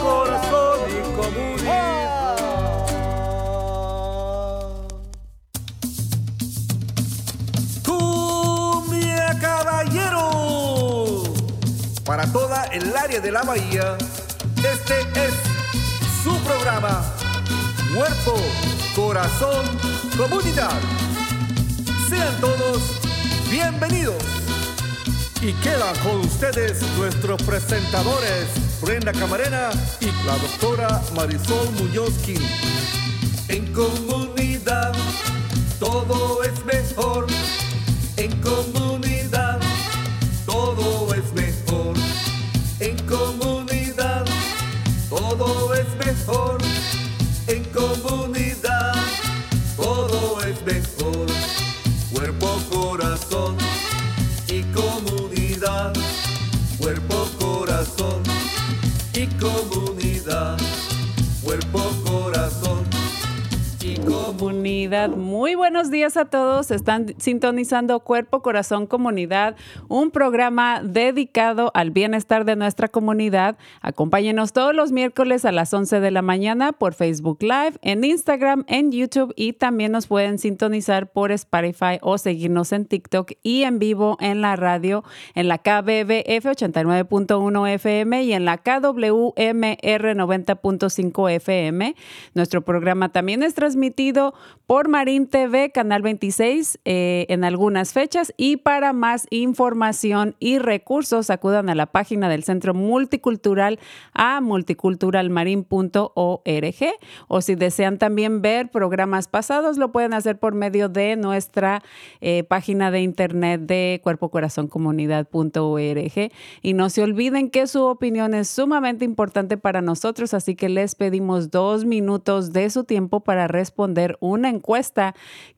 corazón y comunidad. Cumbia Caballero. Para toda el área de la bahía, este es su programa. Cuerpo, corazón, comunidad. Sean todos bienvenidos. Y quedan con ustedes nuestros presentadores, Brenda Camarena y la doctora Marisol Muñozkin. En comunidad todo Muy buenos días a todos. Están sintonizando Cuerpo, Corazón, Comunidad, un programa dedicado al bienestar de nuestra comunidad. Acompáñenos todos los miércoles a las 11 de la mañana por Facebook Live, en Instagram, en YouTube y también nos pueden sintonizar por Spotify o seguirnos en TikTok y en vivo en la radio en la KBBF 89.1 FM y en la KWMR 90.5 FM. Nuestro programa también es transmitido por Marín TV, Canal 26, eh, en algunas fechas. Y para más información y recursos, acudan a la página del Centro Multicultural a multiculturalmarin.org. O si desean también ver programas pasados, lo pueden hacer por medio de nuestra eh, página de internet de cuerpocorazoncomunidad.org. Y no se olviden que su opinión es sumamente importante para nosotros, así que les pedimos dos minutos de su tiempo para responder una encuesta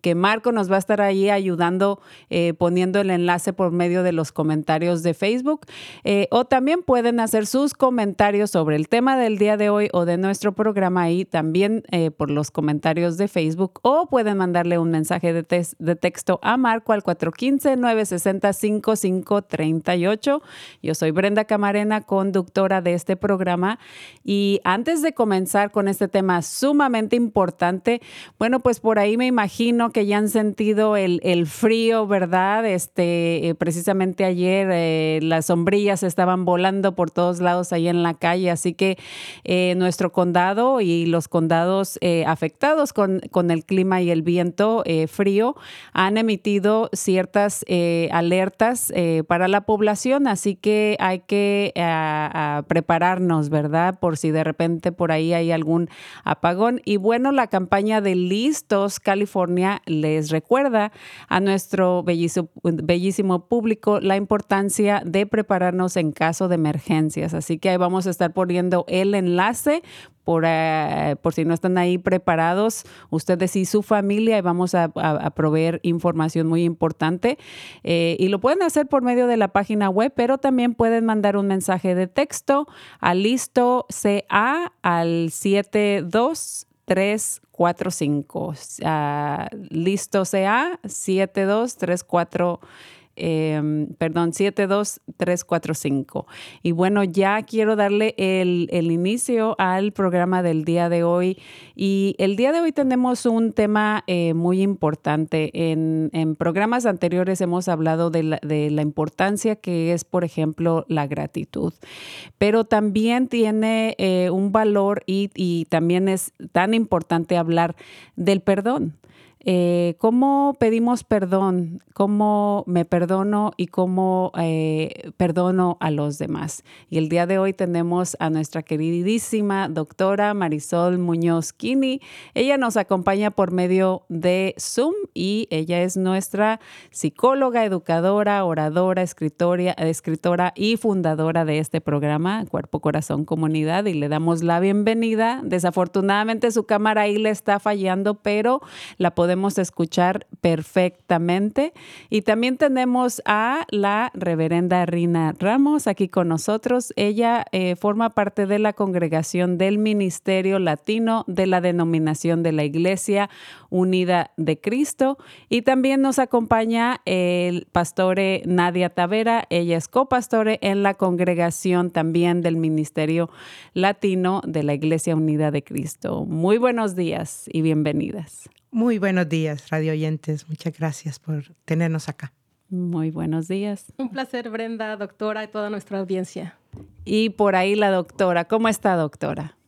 que Marco nos va a estar ahí ayudando eh, poniendo el enlace por medio de los comentarios de Facebook. Eh, o también pueden hacer sus comentarios sobre el tema del día de hoy o de nuestro programa ahí también eh, por los comentarios de Facebook o pueden mandarle un mensaje de, tes- de texto a Marco al 415-960-5538. Yo soy Brenda Camarena, conductora de este programa. Y antes de comenzar con este tema sumamente importante, bueno, pues por ahí me imagino que ya han sentido el, frío, ¿verdad? Este, eh, precisamente ayer eh, las sombrillas estaban volando por todos lados ahí en la calle, así que eh, nuestro condado y los condados afectados con, el clima y el viento frío han emitido ciertas alertas para la población, así que hay que prepararnos, ¿verdad? Por si de repente por ahí hay algún apagón. Y bueno, la campaña de California les recuerda a nuestro bellísimo, público la importancia de prepararnos en caso de emergencias. Así que ahí vamos a estar poniendo el enlace por, eh, por si no están ahí preparados, ustedes y su familia, y vamos a, proveer información muy importante. Eh, y lo pueden hacer por medio de la página web, pero también pueden mandar un mensaje de texto a listo CA al 72345. Ah, listo CA 72345 eh, perdón, 72345. Y bueno, ya quiero darle el, inicio al programa del día de hoy. Y el día de hoy tenemos un tema eh, muy importante. En, en programas anteriores hemos hablado de la, de la importancia que es, por ejemplo, la gratitud. Pero también tiene eh, un valor y también es tan importante hablar del perdón. Eh, cómo pedimos perdón, cómo me perdono y cómo eh, perdono a los demás. Y el día de hoy tenemos a nuestra queridísima doctora Marisol Muñoz Kini. Ella nos acompaña por medio de Zoom y ella es nuestra psicóloga, educadora, oradora, escritora, escritora y fundadora de este programa, Cuerpo, Corazón, Comunidad. Y le damos la bienvenida. Desafortunadamente su cámara ahí le está fallando, pero la podemos escuchar perfectamente. Y también tenemos a la reverenda Rina Ramos aquí con nosotros. Ella eh, forma parte de la congregación del Ministerio Latino de la denominación de la Iglesia Unida de Cristo. Y también nos acompaña el pastore Nadia Tavera. Ella es copastore en la congregación también del Ministerio Latino de la Iglesia Unida de Cristo. Muy buenos días y bienvenidas. Muy buenos días, radio oyentes. Muchas gracias por tenernos acá. Muy buenos días. Un placer, Brenda, doctora y toda nuestra audiencia. Y por ahí la doctora. ¿Cómo está, doctora?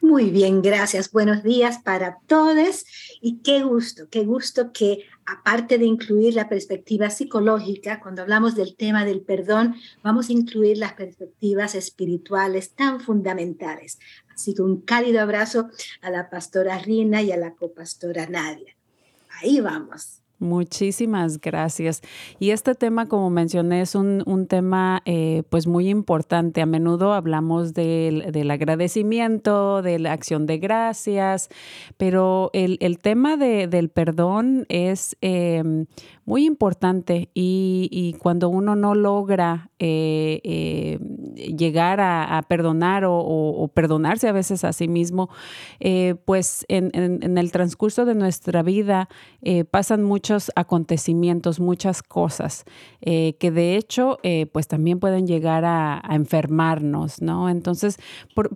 Muy bien, gracias. Buenos días para todos y qué gusto, qué gusto que aparte de incluir la perspectiva psicológica, cuando hablamos del tema del perdón, vamos a incluir las perspectivas espirituales tan fundamentales. Así que un cálido abrazo a la pastora Rina y a la copastora Nadia. Ahí vamos. Muchísimas gracias. Y este tema, como mencioné, es un, tema eh, pues muy importante. A menudo hablamos del, del, agradecimiento, de la acción de gracias, pero el, tema de, del perdón es em, muy importante y, cuando uno no logra eh, eh, llegar a, perdonar o, perdonarse a veces a sí mismo, eh, pues en, el transcurso de nuestra vida pasan muchos acontecimientos, muchas cosas que de hecho pues también pueden llegar a, enfermarnos, ¿no? Entonces,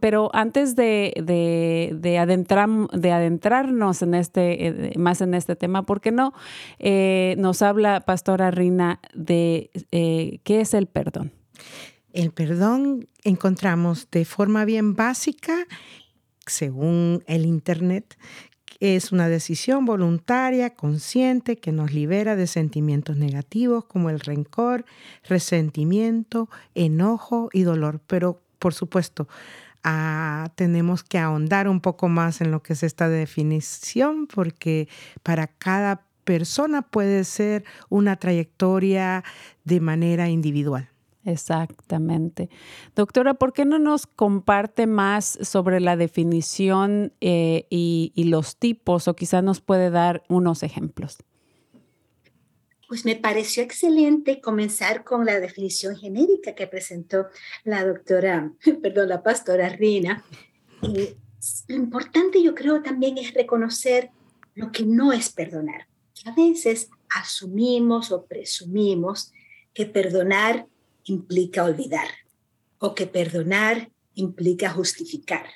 pero antes de, de, de adentrarnos en este, más en este tema, ¿por qué no nos habla, Pastora Rina, de eh, qué es el perdón. El perdón encontramos de forma bien básica, según el Internet, es una decisión voluntaria, consciente, que nos libera de sentimientos negativos como el rencor, resentimiento, enojo y dolor. Pero, por supuesto, ah, tenemos que ahondar un poco más en lo que es esta definición, porque para cada persona puede ser una trayectoria de manera individual. Exactamente. Doctora, ¿por qué no nos comparte más sobre la definición eh, y, los tipos o quizás nos puede dar unos ejemplos? Pues me pareció excelente comenzar con la definición genérica que presentó la doctora, perdón, la pastora Rina. lo importante yo creo también es reconocer lo que no es perdonar. A veces asumimos o presumimos que perdonar implica olvidar, o que perdonar implica justificar,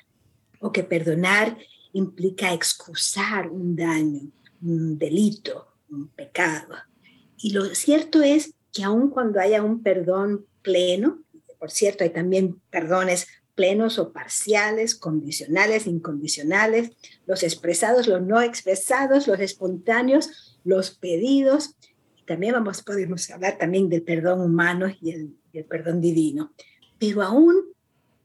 o que perdonar implica excusar un daño, un delito, un pecado. Y lo cierto es que aun cuando haya un perdón pleno, por cierto, hay también perdones plenos o parciales, condicionales, incondicionales, los expresados, los no expresados, los espontáneos, los pedidos. También vamos, podemos hablar también del perdón humano y el, perdón divino. Pero aún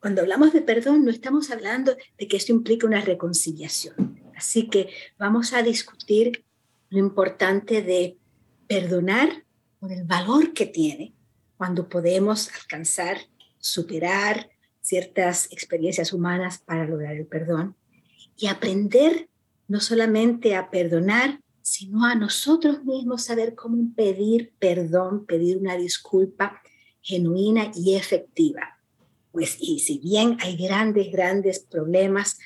cuando hablamos de perdón, no estamos hablando de que esto implica una reconciliación. Así que vamos a discutir lo importante de perdonar por el valor que tiene cuando podemos alcanzar, superar ciertas experiencias humanas para lograr el perdón y aprender no solamente a perdonar, sino a nosotros mismos saber cómo pedir perdón, pedir una disculpa genuina y efectiva. Pues, y si bien hay grandes, grandes problemas,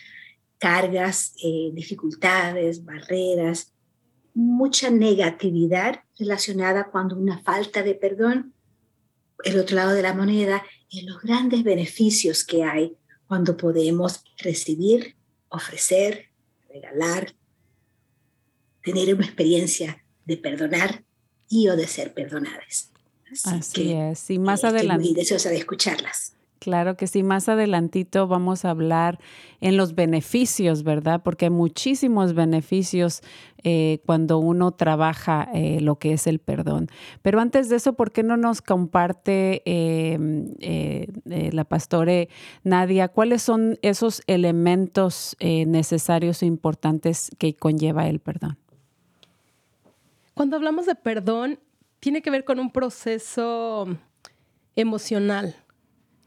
cargas, eh, dificultades, barreras, mucha negatividad relacionada cuando una falta de perdón, el otro lado de la moneda, y los grandes beneficios que hay cuando podemos recibir, ofrecer, regalar, tener una experiencia de perdonar y o de ser perdonadas. Así, es. Y más adelante. Estoy muy deseosa de escucharlas. Claro que sí, más adelantito vamos a hablar en los beneficios, ¿verdad? Porque hay muchísimos beneficios eh, cuando uno trabaja eh, lo que es el perdón. Pero antes de eso, ¿por qué no nos comparte em, eh, la pastore Nadia cuáles son esos elementos necesarios e importantes que conlleva el perdón? Cuando hablamos de perdón, tiene que ver con un proceso emocional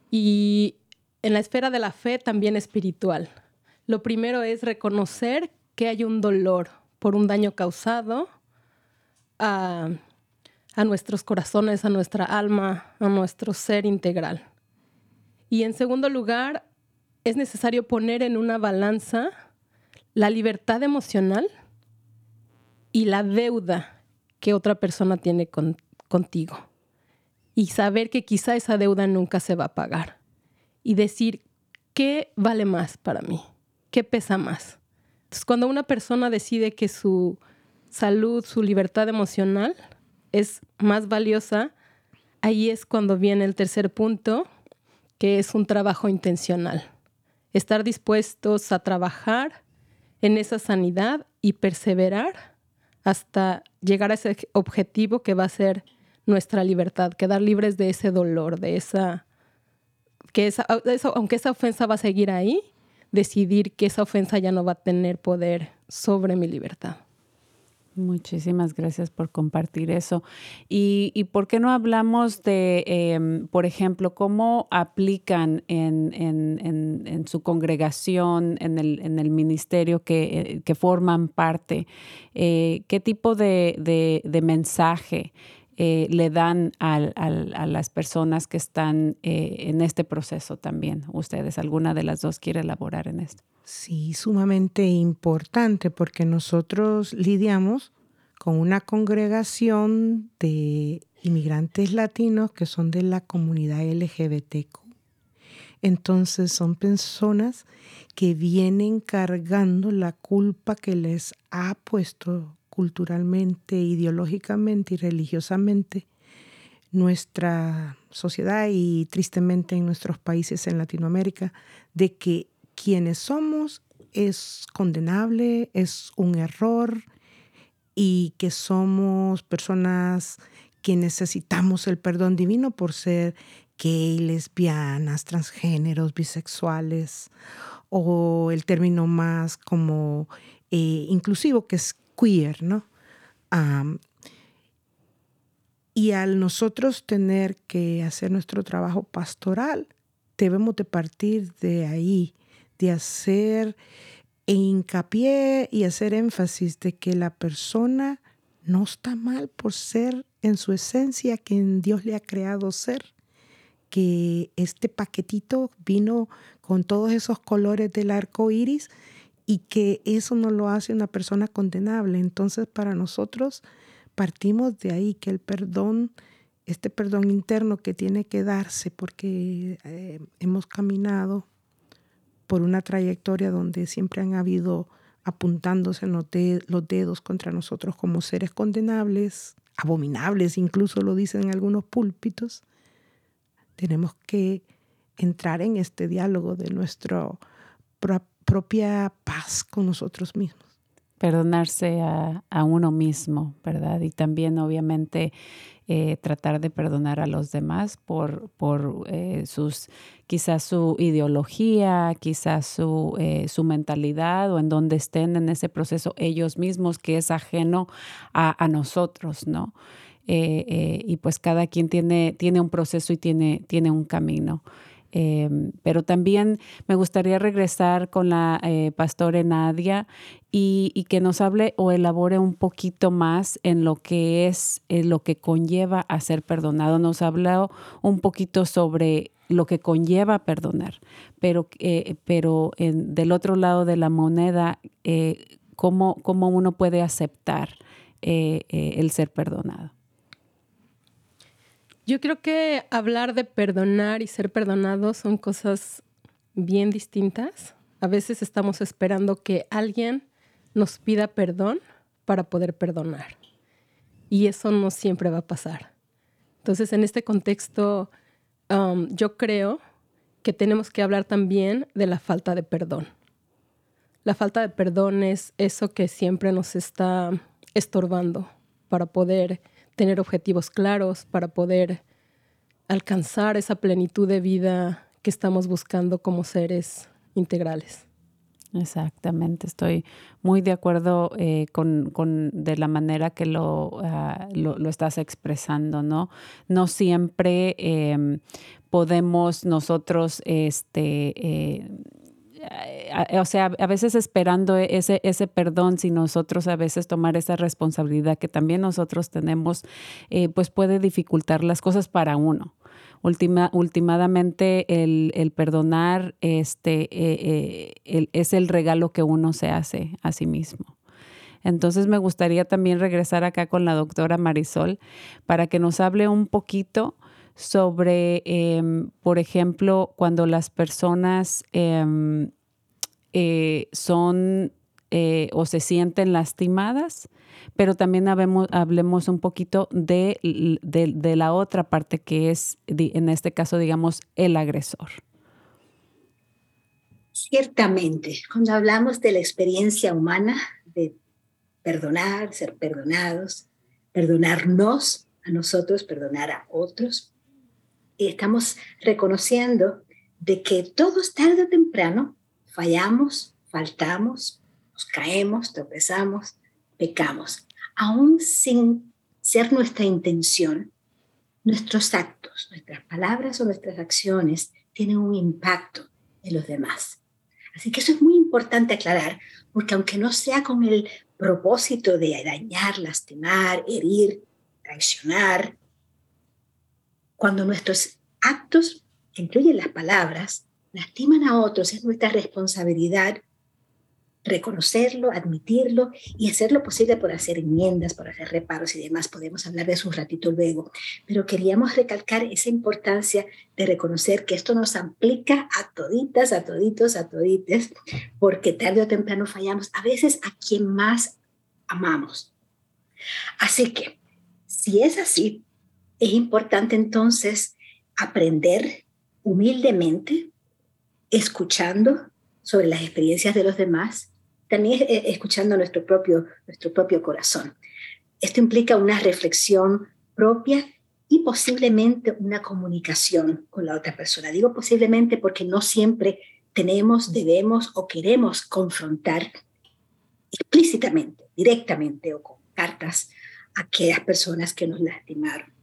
y en la esfera de la fe también espiritual. Lo primero es reconocer que hay un dolor por un daño causado a, nuestros corazones, a nuestra alma, a nuestro ser integral. Y en segundo lugar, es necesario poner en una balanza la libertad emocional y la deuda que otra persona tiene contigo y saber que quizá esa deuda nunca se va a pagar. Y decir, ¿qué vale más para mí? ¿Qué pesa más? Entonces, cuando una persona decide que su salud, su libertad emocional es más valiosa, ahí es cuando viene el tercer punto, que es un trabajo intencional. Estar dispuestos a trabajar en esa sanidad y perseverar hasta llegar a ese objetivo que va a ser nuestra libertad, quedar libres de ese dolor, de esa, que esa, aunque esa ofensa va a seguir ahí, decidir que esa ofensa ya no va a tener poder sobre mi libertad. Muchísimas gracias por compartir eso. Y, por qué no hablamos de, em, por ejemplo, cómo aplican en, su congregación, en el, ministerio que, eh, forman parte, eh, qué tipo de, de mensaje eh, le dan a las personas que están eh, en este proceso también. Ustedes, ¿alguna de las dos quiere elaborar en esto? Sí, sumamente importante porque nosotros lidiamos con una congregación de inmigrantes latinos que son de la comunidad LGBTQ. Entonces son personas que vienen cargando la culpa que les ha puesto culturalmente, ideológicamente y religiosamente nuestra sociedad y tristemente en nuestros países en Latinoamérica, de que quienes somos es condenable, es un error y que somos personas que necesitamos el perdón divino por ser gay, lesbianas, transgéneros, bisexuales o el término más como eh, inclusivo que es queer, ¿no? y al nosotros tener que hacer nuestro trabajo pastoral, debemos de partir de ahí, de hacer hincapié y hacer énfasis de que la persona no está mal por ser en su esencia quien Dios le ha creado ser, que este paquetito vino con todos esos colores del arco iris y que eso no lo hace una persona condenable. Entonces, para nosotros partimos de ahí, que el perdón, este perdón interno que tiene que darse, porque eh, hemos caminado por una trayectoria donde siempre han habido apuntándose los, dedos contra nosotros como seres condenables, abominables, incluso lo dicen en algunos púlpitos, tenemos que entrar en este diálogo de nuestro propia paz con nosotros mismos. Perdonarse a, uno mismo, ¿verdad? Y también obviamente eh, tratar de perdonar a los demás por, por eh, sus, quizás su ideología, quizás su, eh, su mentalidad o en donde estén en ese proceso ellos mismos que es ajeno a, nosotros, ¿no? y pues cada quien tiene, tiene un proceso y tiene, tiene un camino. Em, pero también me gustaría regresar con la eh, pastora Nadia y, que nos hable o elabore un poquito más en lo que es eh, lo que conlleva a ser perdonado. Nos ha hablado un poquito sobre lo que conlleva perdonar, pero, eh, pero del otro lado de la moneda, cómo, cómo uno puede aceptar el ser perdonado. Yo creo que hablar de perdonar y ser perdonado son cosas bien distintas. A veces estamos esperando que alguien nos pida perdón para poder perdonar. Y eso no siempre va a pasar. Entonces, en este contexto, um, yo creo que tenemos que hablar también de la falta de perdón. La falta de perdón es eso que siempre nos está estorbando para poder tener objetivos claros, para poder alcanzar esa plenitud de vida que estamos buscando como seres integrales. Exactamente, estoy muy de acuerdo eh, con, de la manera que lo, ah, lo, estás expresando, ¿no? No siempre em, podemos nosotros, este, eh, o sea, a veces esperando ese, ese perdón, si nosotros a veces tomar esa responsabilidad que también nosotros tenemos, eh, pues puede dificultar las cosas para uno. Ultima, el, el, perdonar este, eh, eh, es el regalo que uno se hace a sí mismo. Entonces me gustaría también regresar acá con la doctora Marisol para que nos hable un poquito sobre, em, por ejemplo, cuando las personas em, eh, son o se sienten lastimadas pero también hablemos, un poquito de, de, la otra parte que es, en este caso, digamos, el agresor. Ciertamente, cuando hablamos de la experiencia humana, de perdonar, ser perdonados, perdonarnos a nosotros, perdonar a otros, estamos reconociendo de que todos tarde o temprano fallamos, faltamos, nos caemos, tropezamos, pecamos, aún sin ser nuestra intención, nuestros actos, nuestras palabras o nuestras acciones tienen un impacto en los demás. Así que eso es muy importante aclarar, porque aunque no sea con el propósito de dañar, lastimar, herir, traicionar, cuando nuestros actos, que incluyen las palabras, lastiman a otros, es nuestra responsabilidad reconocerlo, admitirlo y hacer lo posible por hacer enmiendas, por hacer reparos y demás. Podemos hablar de eso un ratito luego, pero queríamos recalcar esa importancia de reconocer que esto nos aplica a toditas, a toditos, a todites, porque tarde o temprano fallamos, a veces a quien más amamos. Así que, si es así, es importante entonces aprender humildemente, escuchando sobre las experiencias de los demás, también escuchando nuestro propio, nuestro propio corazón. Esto implica una reflexión propia y posiblemente una comunicación con la otra persona. Digo posiblemente porque no siempre tenemos, debemos o queremos confrontar explícitamente, directamente o con cartas a aquellas personas que nos lastimaron.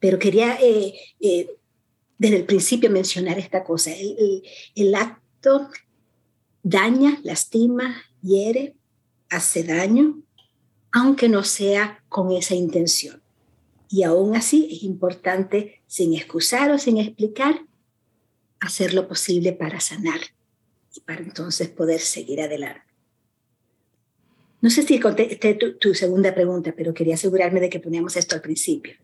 Pero quería eh, eh, desde el principio mencionar esta cosa. El, el acto daña, lastima, hiere, hace daño, aunque no sea con esa intención. Y aún así es importante, sin excusar o sin explicar, hacer lo posible para sanar y para entonces poder seguir adelante. No sé si contesté tu, tu segunda pregunta, pero quería asegurarme de que poníamos esto al principio.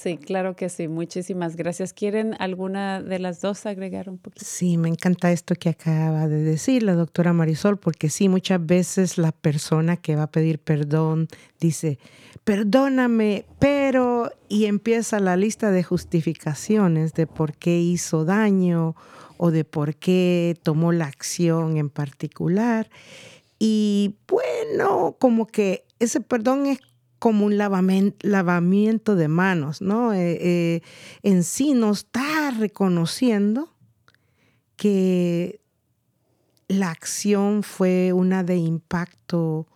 Sí, claro que sí. Muchísimas gracias. ¿Quieren alguna de las dos agregar un poquito? Sí, me encanta esto que acaba de decir la doctora Marisol, porque sí, muchas veces la persona que va a pedir perdón dice, perdóname, pero, y empieza la lista de justificaciones de por qué hizo daño o de por qué tomó la acción en particular. Y bueno, como que ese perdón es como un lavamiento de manos, ¿no? Eh, eh, en sí no está reconociendo que la acción fue una de impacto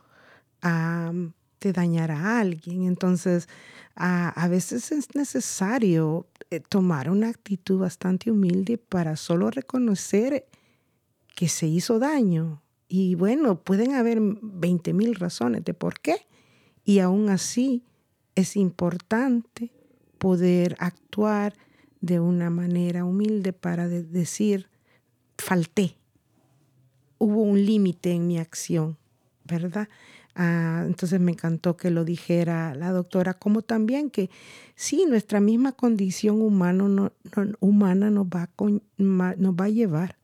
de dañar a alguien. Entonces, a, veces es necesario eh, tomar una actitud bastante humilde para solo reconocer que se hizo daño. Y bueno, pueden haber 20 mil razones de por qué y aún así es importante poder actuar de una manera humilde para decir, falté, hubo un límite en mi acción, ¿verdad? Ah, entonces me encantó que lo dijera la doctora, como también que sí, nuestra misma condición humano humana nos va, nos va a llevar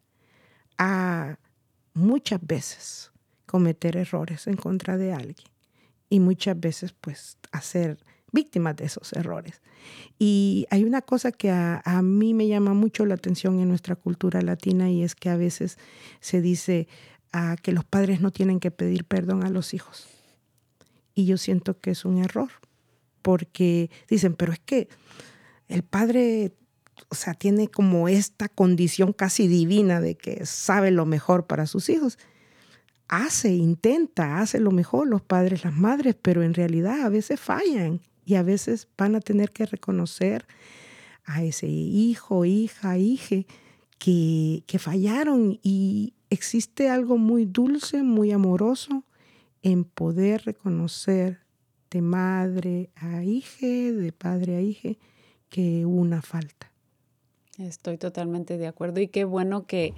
a muchas veces cometer errores en contra de alguien y muchas veces pues hacer víctimas de esos errores. Y hay una cosa que a, mí me llama mucho la atención en nuestra cultura latina y es que a veces se dice ah, que los padres no tienen que pedir perdón a los hijos. Y yo siento que es un error, porque dicen, pero es que el padre, o sea, tiene como esta condición casi divina de que sabe lo mejor para sus hijos hace, intenta, hace lo mejor los padres, las madres, pero en realidad a veces fallan y a veces van a tener que reconocer a ese hijo, hija, hije que, que fallaron y existe algo muy dulce, muy amoroso en poder reconocer de madre a hija, de padre a hija, que una falta. Estoy totalmente de acuerdo y qué bueno que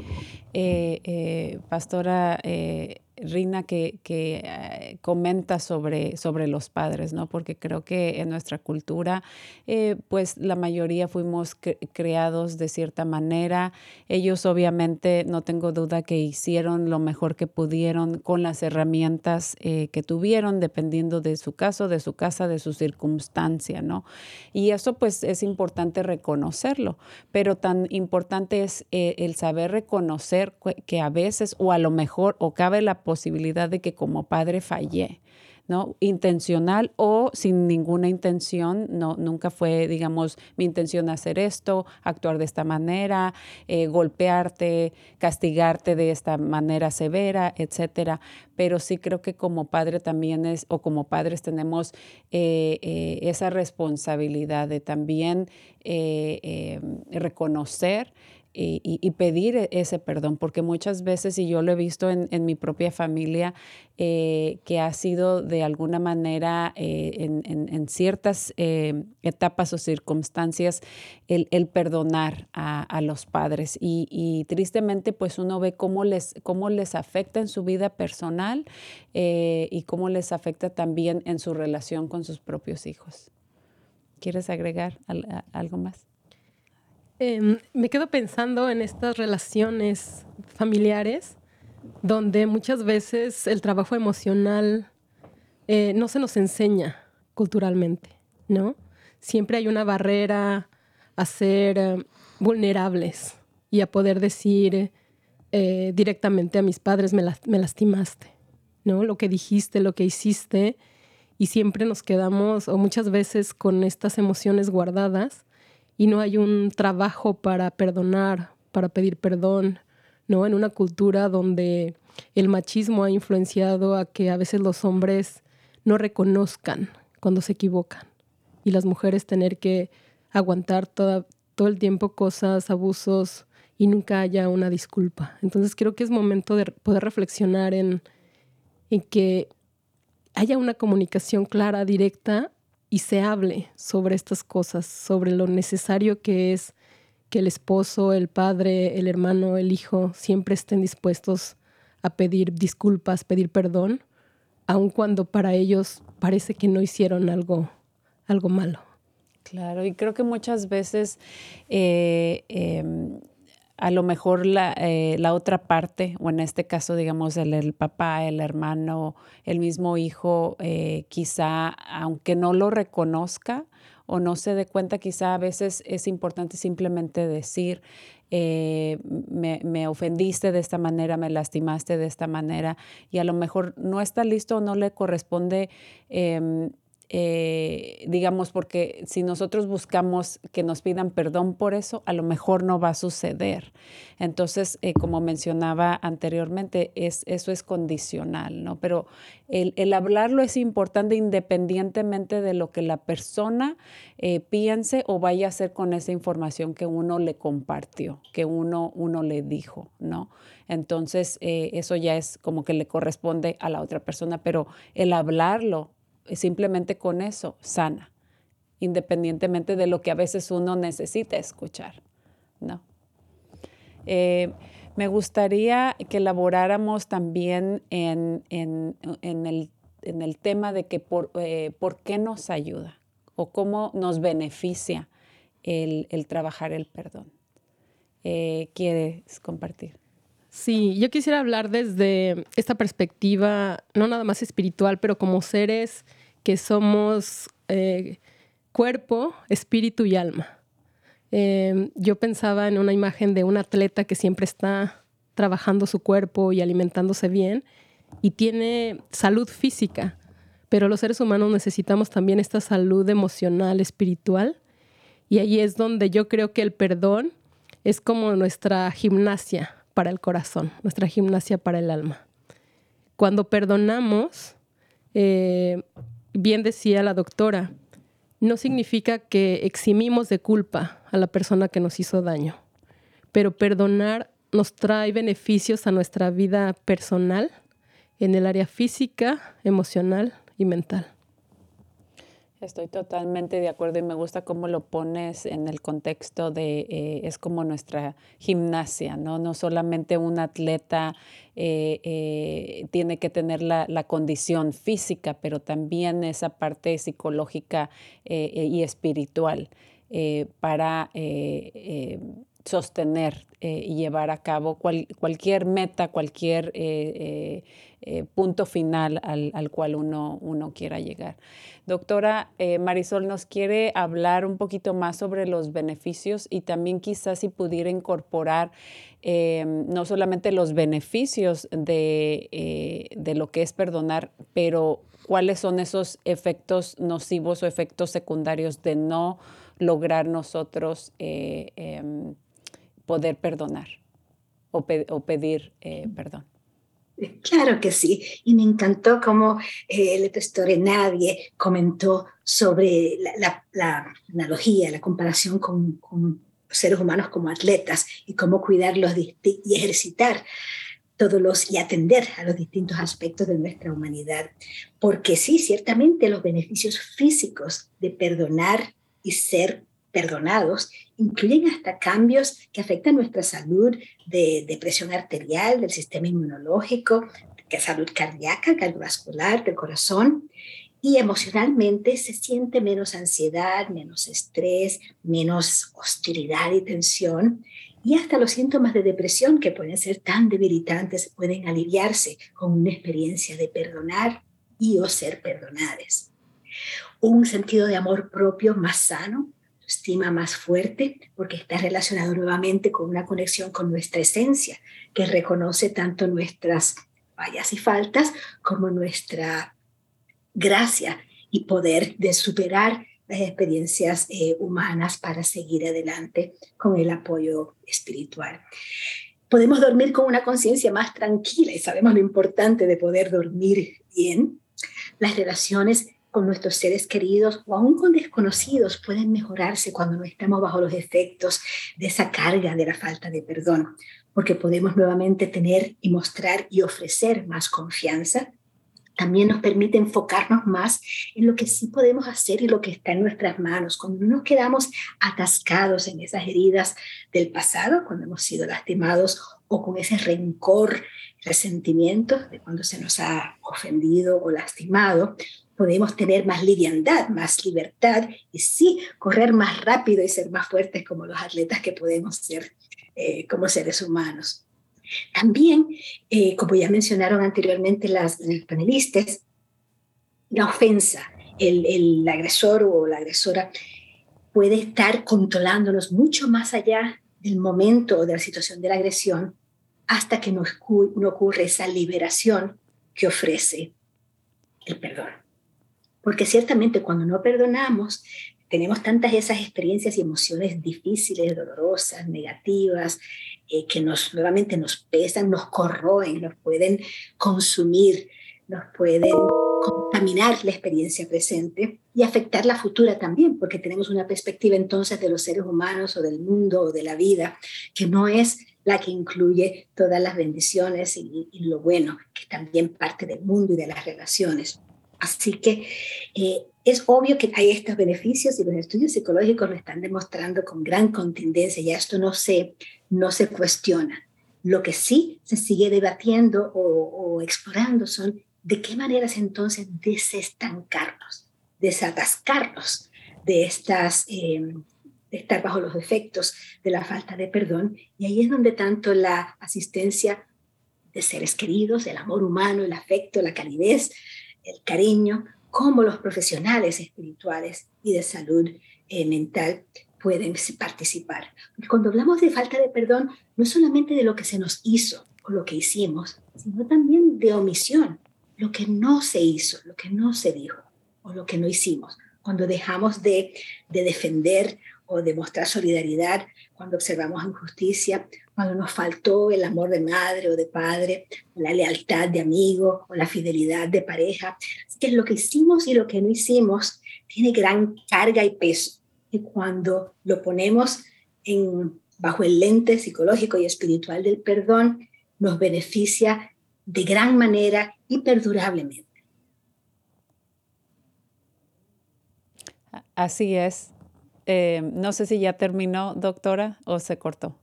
eh, eh, Pastora eh, Rina que, que eh, comenta sobre, sobre los padres, ¿no? Porque creo que en nuestra cultura, eh, pues la mayoría fuimos creados de cierta manera. Ellos obviamente, no tengo duda que hicieron lo mejor que pudieron con las herramientas eh, que tuvieron, dependiendo de su caso, de su casa, de su circunstancia, ¿no? Y eso pues es importante reconocerlo, pero tan importante es el saber reconocer que a veces o a lo mejor o cabe la posibilidad de que como padre fallé. ¿no? intencional o sin ninguna intención, no, nunca fue, digamos, mi intención hacer esto, actuar de esta manera, eh, golpearte, castigarte de esta manera severa, etcétera. Pero sí creo que como padre también es, o como padres tenemos eh, eh, esa responsabilidad de también reconocer y, pedir e, ese perdón, porque muchas veces, y yo lo he visto en, mi propia familia, eh, que ha sido de alguna manera eh, en, ciertas eh, etapas o circunstancias el, perdonar a, los padres. Y, tristemente, pues uno ve cómo les, cómo les afecta en su vida personal y cómo les afecta también en su relación con sus propios hijos. ¿Quieres agregar algo más? Em, me quedo pensando en estas relaciones familiares donde muchas veces el trabajo emocional eh, no se nos enseña culturalmente, ¿no? Siempre hay una barrera a ser eh, vulnerables y a poder decir eh, directamente a mis padres, me, me lastimaste, ¿no? Lo que dijiste, lo que hiciste, y siempre nos quedamos, o muchas veces con estas emociones guardadas, y no hay un trabajo para perdonar, para pedir perdón, ¿no? En una cultura donde el machismo ha influenciado a que a veces los hombres no reconozcan cuando se equivocan y las mujeres tener que aguantar todo el tiempo cosas, abusos y nunca haya una disculpa. Entonces creo que es momento de poder reflexionar en, en que haya una comunicación clara, directa y se hable sobre estas cosas, sobre lo necesario que es que el esposo, el padre, el hermano, el hijo siempre estén dispuestos a pedir disculpas, pedir perdón, aun cuando para ellos parece que no hicieron algo, algo malo. Claro, y creo que muchas veces eh, em, a lo mejor la, eh, la, otra parte, o en este caso, digamos, el, papá, el hermano, el mismo hijo, eh, quizá, aunque no lo reconozca o no se dé cuenta, quizá a veces es importante simplemente decir, eh, me, me, ofendiste de esta manera, me lastimaste de esta manera, y a lo mejor no está listo o no le corresponde em, eh, digamos, porque si nosotros buscamos que nos pidan perdón por eso, a lo mejor no va a suceder. Entonces, eh, como mencionaba anteriormente, es, eso es condicional, ¿no? Pero el, hablarlo es importante independientemente de lo que la persona eh, piense o vaya a hacer con esa información que uno le compartió, que uno, uno le dijo, ¿no? Entonces, eso ya es como que le corresponde a la otra persona, pero el hablarlo simplemente con eso sana, independientemente de lo que a veces uno necesita escuchar. ¿no? Eh, me gustaría que elaboráramos también en, el, tema de que por, eh, por, qué nos ayuda o cómo nos beneficia el, trabajar el perdón. Eh, ¿Quieres compartir? Sí, yo quisiera hablar desde esta perspectiva, no nada más espiritual, pero como seres que somos eh, cuerpo, espíritu y alma. Em, yo pensaba en una imagen de un atleta que siempre está trabajando su cuerpo y alimentándose bien y tiene salud física, pero los seres humanos necesitamos también esta salud emocional, espiritual, y ahí es donde yo creo que el perdón es como nuestra gimnasia para el corazón, nuestra gimnasia para el alma. Cuando perdonamos, eh, bien decía la doctora, no significa que eximimos de culpa a la persona que nos hizo daño, pero perdonar nos trae beneficios a nuestra vida personal en el área física, emocional y mental. Estoy totalmente de acuerdo y me gusta cómo lo pones en el contexto de, eh, es como nuestra gimnasia, ¿no? No solamente un atleta eh, eh, tiene que tener la, la, condición física, pero también esa parte psicológica y espiritual para sostener y llevar a cabo cualquier meta, cualquier punto final al, al cual uno, uno quiera llegar. Doctora eh, Marisol, nos quiere hablar un poquito más sobre los beneficios y también quizás si pudiera incorporar eh, no solamente los beneficios de, eh, de, lo que es perdonar, pero cuáles son esos efectos nocivos o efectos secundarios de no lograr nosotros em, poder perdonar o, o pedir perdón. Claro que sí, y me encantó cómo eh, el pastor Nadie comentó sobre la, analogía, la comparación con, seres humanos como atletas y cómo cuidarlos y ejercitar todos los y atender a los distintos aspectos de nuestra humanidad. Porque sí, ciertamente los beneficios físicos de perdonar y ser perdonados incluyen hasta cambios que afectan nuestra salud de, de presión arterial, del sistema inmunológico, de salud cardíaca, cardiovascular, del corazón. Y emocionalmente se siente menos ansiedad, menos estrés, menos hostilidad y tensión. Y hasta los síntomas de depresión que pueden ser tan debilitantes pueden aliviarse con una experiencia de perdonar y o ser perdonadas. Un sentido de amor propio más sano estima más fuerte porque está relacionado nuevamente con una conexión con nuestra esencia, que reconoce tanto nuestras fallas y faltas como nuestra gracia y poder de superar las experiencias eh, humanas para seguir adelante con el apoyo espiritual. Podemos dormir con una conciencia más tranquila y sabemos lo importante de poder dormir bien. Las relaciones con nuestros seres queridos o aún con desconocidos pueden mejorarse cuando no estamos bajo los efectos de esa carga de la falta de perdón, porque podemos nuevamente tener y mostrar y ofrecer más confianza. También nos permite enfocarnos más en lo que sí podemos hacer y lo que está en nuestras manos. Cuando no nos quedamos atascados en esas heridas del pasado, cuando hemos sido lastimados o con ese rencor, resentimiento de cuando se nos ha ofendido o lastimado, podemos tener más liviandad, más libertad y sí correr más rápido y ser más fuertes como los atletas que podemos ser eh, como seres humanos. También, eh, como ya mencionaron anteriormente las, panelistas, la ofensa, el, el agresor o la agresora puede estar controlándonos mucho más allá del momento o de la situación de la agresión hasta que no ocurre esa liberación que ofrece el perdón. Porque ciertamente cuando no perdonamos, tenemos tantas esas experiencias y emociones difíciles, dolorosas, negativas, eh, que nos nuevamente nos pesan, nos corroen, nos pueden consumir, nos pueden contaminar la experiencia presente y afectar la futura también, porque tenemos una perspectiva entonces de los seres humanos o del mundo o de la vida que no es la que incluye todas las bendiciones y, y lo bueno, que también parte del mundo y de las relaciones. Así que eh, es obvio que hay estos beneficios y los estudios psicológicos lo están demostrando con gran contundencia y esto no se, no se cuestiona. Lo que sí se sigue debatiendo o, explorando son de qué maneras entonces desestancarnos, desatascarnos de estas... Em, de estar bajo los efectos de la falta de perdón. Y ahí es donde tanto la asistencia de seres queridos, el amor humano, el afecto, la calidez, el cariño cómo los profesionales espirituales y de salud eh, mental pueden participar. Cuando hablamos de falta de perdón, no solamente de lo que se nos hizo o lo que hicimos, sino también de omisión, lo que no se hizo, lo que no se dijo o lo que no hicimos. Cuando dejamos de, de defender o de mostrar solidaridad, cuando observamos injusticia, cuando nos faltó el amor de madre o de padre, la lealtad de amigo o la fidelidad de pareja. Así que lo que hicimos y lo que no hicimos tiene gran carga y peso. Y cuando lo ponemos bajo el lente psicológico y espiritual del perdón, nos beneficia de gran manera y perdurablemente. Así es. Eh, no sé si ya terminó, doctora, o se cortó.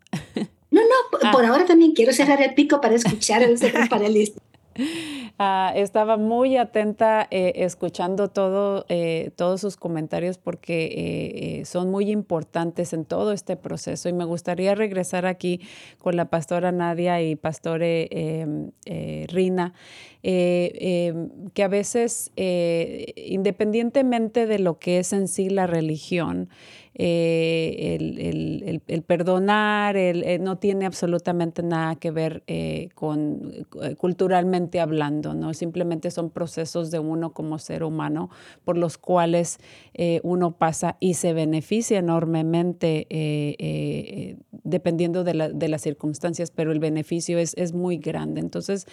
No, no, por, ah. ahora también quiero cerrar el pico para escuchar a los panelistas. Ah, estaba muy atenta eh, escuchando todo, eh, todos sus comentarios porque son muy importantes en todo este proceso y me gustaría regresar aquí con la pastora Nadia y pastore em, Rina, em, que a veces, independientemente de lo que es en sí la religión, eh, el, perdonar eh, no tiene absolutamente nada que ver eh, con culturalmente hablando, ¿no? Simplemente son procesos de uno como ser humano por los cuales uno pasa y se beneficia enormemente dependiendo de, las circunstancias, pero el beneficio es, es muy grande. Entonces,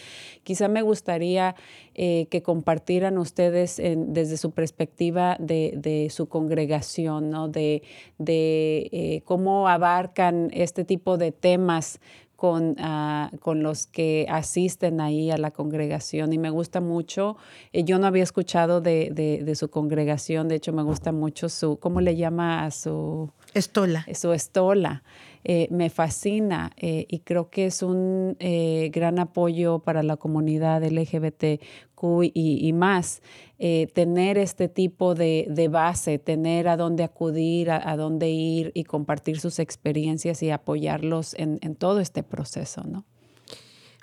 quizá me gustaría que compartieran ustedes desde su perspectiva de, de su congregación, ¿no? De, de eh, cómo abarcan este tipo de temas con, ah, con, los que asisten ahí a la congregación y me gusta mucho, eh, yo no había escuchado de, de, su congregación, de hecho me gusta mucho su, ¿cómo le llama a su? Estola. Su estola. Eh, me fascina eh, y creo que es un eh, gran apoyo para la comunidad LGBTQ y, más. tener este tipo de, base, tener a dónde acudir, a, dónde ir y compartir sus experiencias y apoyarlos en, en todo este proceso, ¿no?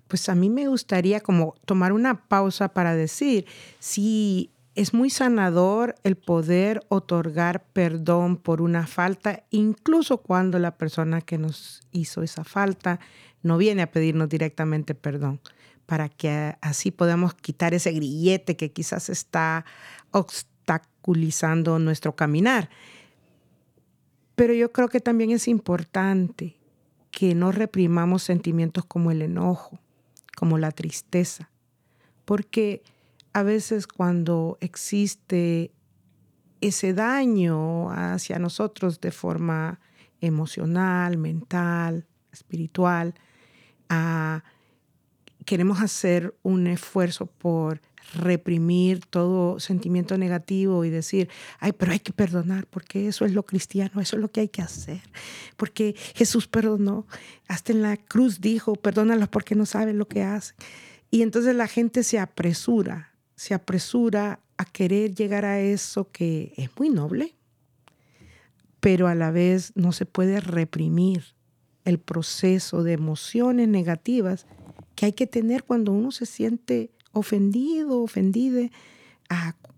Pues a mí me gustaría como tomar una pausa para decir, si es muy sanador el poder otorgar perdón por una falta, incluso cuando la persona que nos hizo esa falta no viene a pedirnos directamente perdón, para que así podamos quitar ese grillete que quizás está obstaculizando nuestro caminar. Pero yo creo que también es importante que no reprimamos sentimientos como el enojo, como la tristeza, porque a veces cuando existe ese daño hacia nosotros de forma emocional, mental, espiritual, ah, queremos hacer un esfuerzo por reprimir todo sentimiento negativo y decir, ay, pero hay que perdonar, porque eso es lo cristiano, eso es lo que hay que hacer, porque Jesús perdonó, hasta en la cruz dijo, perdónalos porque no saben lo que hacen. Y entonces la gente se apresura se apresura a querer llegar a eso que es muy noble, pero a la vez no se puede reprimir el proceso de emociones negativas que hay que tener cuando uno se siente ofendido, ofendida,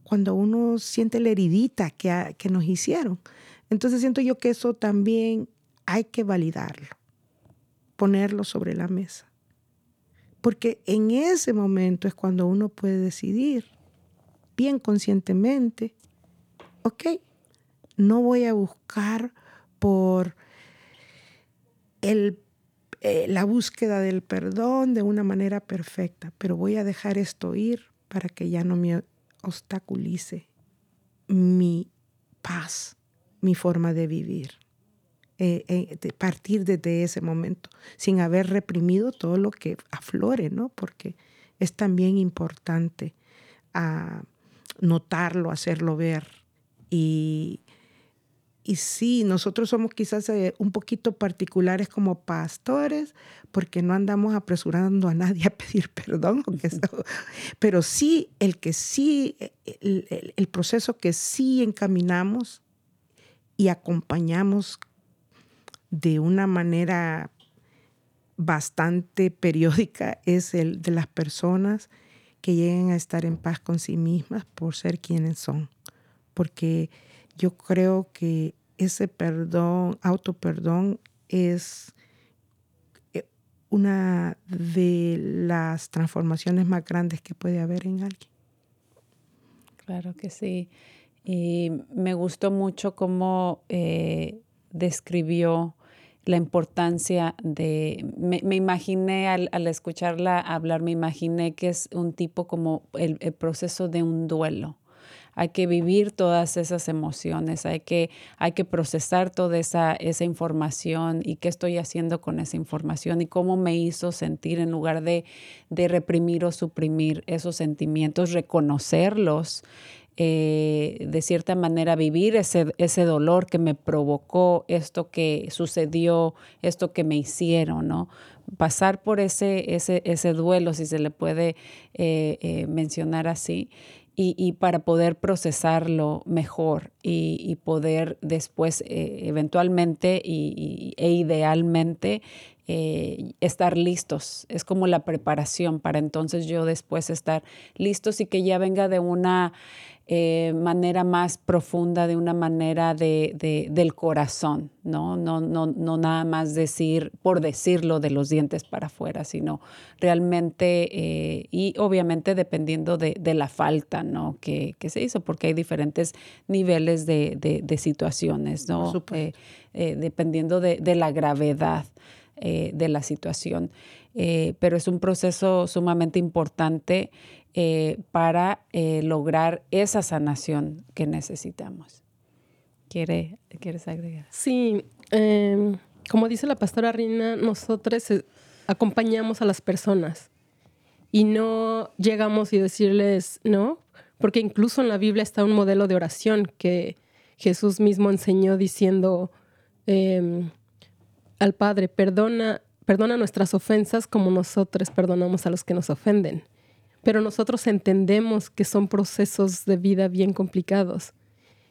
cuando uno siente la heridita que, que nos hicieron. Entonces siento yo que eso también hay que validarlo, ponerlo sobre la mesa. Porque en ese momento es cuando uno puede decidir bien conscientemente, ok, no voy a buscar por el, eh, la búsqueda del perdón de una manera perfecta, pero voy a dejar esto ir para que ya no me obstaculice mi paz, mi forma de vivir. Eh, eh, de partir desde ese momento, sin haber reprimido todo lo que aflore, ¿no? Porque es también importante ah, notarlo, hacerlo ver. Y, y sí, nosotros somos quizás eh, un poquito particulares como pastores, porque no andamos apresurando a nadie a pedir perdón, pero sí el que sí, el, el proceso que sí encaminamos y acompañamos de una manera bastante periódica es el de las personas que lleguen a estar en paz con sí mismas por ser quienes son. Porque yo creo que ese perdón, autoperdón, es eh, una de las transformaciones más grandes que puede haber en alguien. Claro que sí. Y me gustó mucho cómo eh, describió la importancia de, me, imaginé al, escucharla hablar, me imaginé que es un tipo como el, proceso de un duelo. Hay que vivir todas esas emociones, hay que, hay que procesar toda esa, esa información y qué estoy haciendo con esa información y cómo me hizo sentir en lugar de, de reprimir o suprimir esos sentimientos, reconocerlos eh, de cierta manera vivir ese, ese, dolor que me provocó esto que sucedió, esto que me hicieron, ¿no? Pasar por ese, ese, ese duelo, si se le puede eh, eh, mencionar así, y, para poder procesarlo mejor y, poder después eventualmente y, e idealmente estar listos. Es como la preparación para entonces yo después estar listos y que ya venga de una eh, manera más profunda, de una manera de, del corazón, ¿no? No, ¿no? no nada más decir, por decirlo, de los dientes para afuera, sino realmente, eh, y obviamente dependiendo de, la falta ¿no? que, se hizo, porque hay diferentes niveles de, situaciones, ¿no? Eh, dependiendo de, la gravedad de la situación. pero es un proceso sumamente importante eh, para eh, lograr esa sanación que necesitamos. ¿Quiere, ¿Quieres agregar? Sí, em, como dice la pastora Rina, nosotros eh, acompañamos a las personas y no llegamos y decirles no, porque incluso en la Biblia está un modelo de oración que Jesús mismo enseñó diciendo em, al Padre, perdona, perdona nuestras ofensas como nosotros perdonamos a los que nos ofenden pero nosotros entendemos que son procesos de vida bien complicados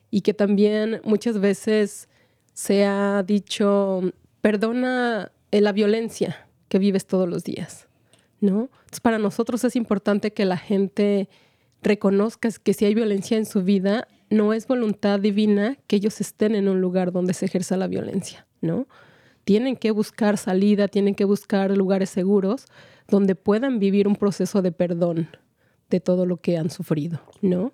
y que también muchas veces se ha dicho, perdona eh, la violencia que vives todos los días, ¿no? Entonces, para nosotros es importante que la gente reconozca que si hay violencia en su vida, no es voluntad divina que ellos estén en un lugar donde se ejerza la violencia, ¿no? Tienen que buscar salida, tienen que buscar lugares seguros, donde puedan vivir un proceso de perdón de todo lo que han sufrido, ¿no?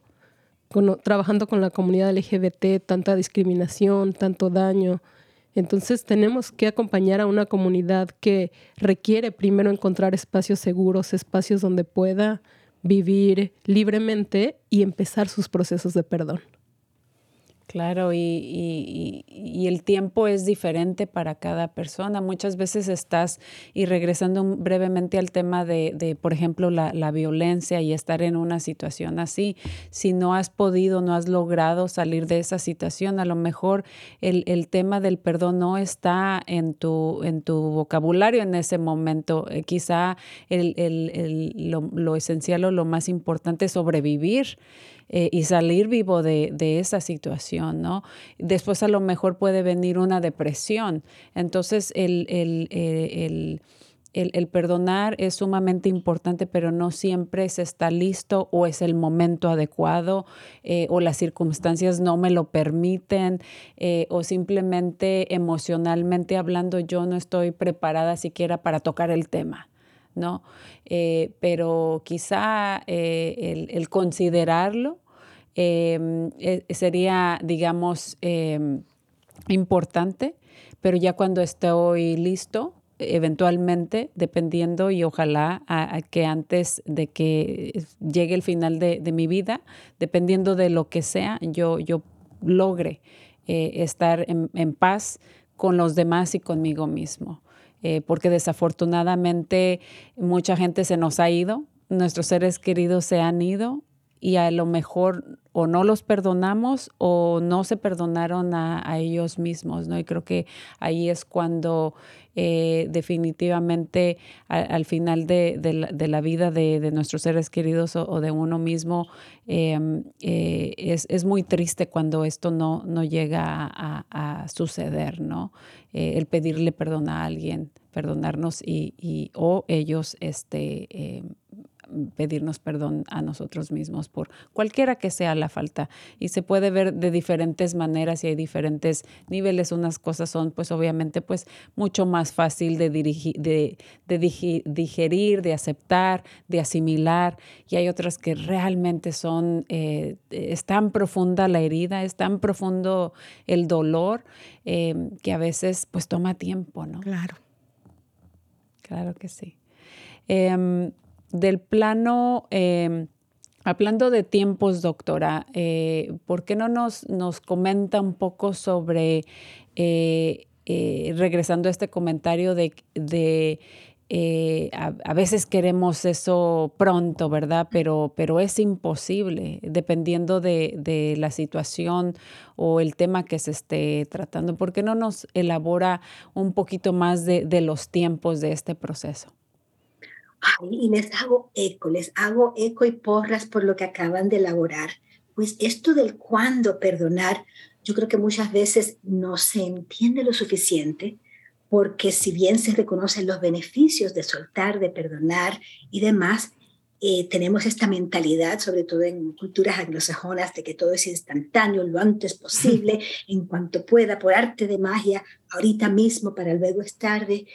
trabajando con la comunidad LGBT, tanta discriminación, tanto daño. Entonces tenemos que acompañar a una comunidad que requiere primero encontrar espacios seguros, espacios donde pueda vivir libremente y empezar sus procesos de perdón. Claro, y, el tiempo es diferente para cada persona. Muchas veces estás, y regresando brevemente al tema de, por ejemplo, la, violencia y estar en una situación así, si no has podido, no has logrado salir de esa situación, a lo mejor el, tema del perdón no está en tu, en tu vocabulario en ese momento. Eh, quizá lo, lo esencial o lo más importante es sobrevivir. Eh, y salir vivo de, esa situación, ¿no? Después a lo mejor puede venir una depresión. Entonces, el, el, perdonar es sumamente importante, pero no siempre se está listo o es el momento adecuado eh, o las circunstancias no me lo permiten eh, o simplemente emocionalmente hablando yo no estoy preparada siquiera para tocar el tema. ¿no? Eh, pero quizá eh, el, considerarlo eh, sería, digamos, em, importante, pero ya cuando estoy listo, eventualmente, dependiendo y ojalá que antes de que llegue el final de, mi vida, dependiendo de lo que sea, yo, yo logre estar en paz con los demás y conmigo mismo. Eh, porque desafortunadamente mucha gente se nos ha ido, nuestros seres queridos se han ido y a lo mejor o no los perdonamos o no se perdonaron a, ellos mismos, ¿no? Y creo que ahí es cuando eh, definitivamente al final de, la, vida de, nuestros seres queridos o, de uno mismo em, eh, es, muy triste cuando esto no, no llega a, suceder, ¿no? Eh, el pedirle perdón a alguien, perdonarnos y, o ellos este, em, pedirnos perdón a nosotros mismos por cualquiera que sea la falta. Y se puede ver de diferentes maneras y hay diferentes niveles. Unas cosas son pues obviamente pues mucho más fácil de, dirigir, de, digerir, de aceptar, de asimilar y hay otras que realmente son, eh, es tan profunda la herida, es tan profundo el dolor eh, que a veces pues toma tiempo, ¿no? Claro. Claro que sí. Em, del plano, em, hablando de tiempos, doctora, eh, ¿por qué no nos, nos comenta un poco sobre, eh, eh, regresando a este comentario de, a, veces queremos eso pronto, ¿verdad? Pero, pero es imposible, dependiendo de, la situación o el tema que se esté tratando. ¿Por qué no nos elabora un poquito más de los tiempos de este proceso? Y les hago eco, les hago eco y porras por lo que acaban de elaborar. Pues esto del cuándo perdonar, yo creo que muchas veces no se entiende lo suficiente, porque si bien se reconocen los beneficios de soltar, de perdonar y demás, eh, tenemos esta mentalidad, sobre todo en culturas anglosajonas, de que todo es instantáneo, lo antes posible, en cuanto pueda, por arte de magia, ahorita mismo, para luego es tarde.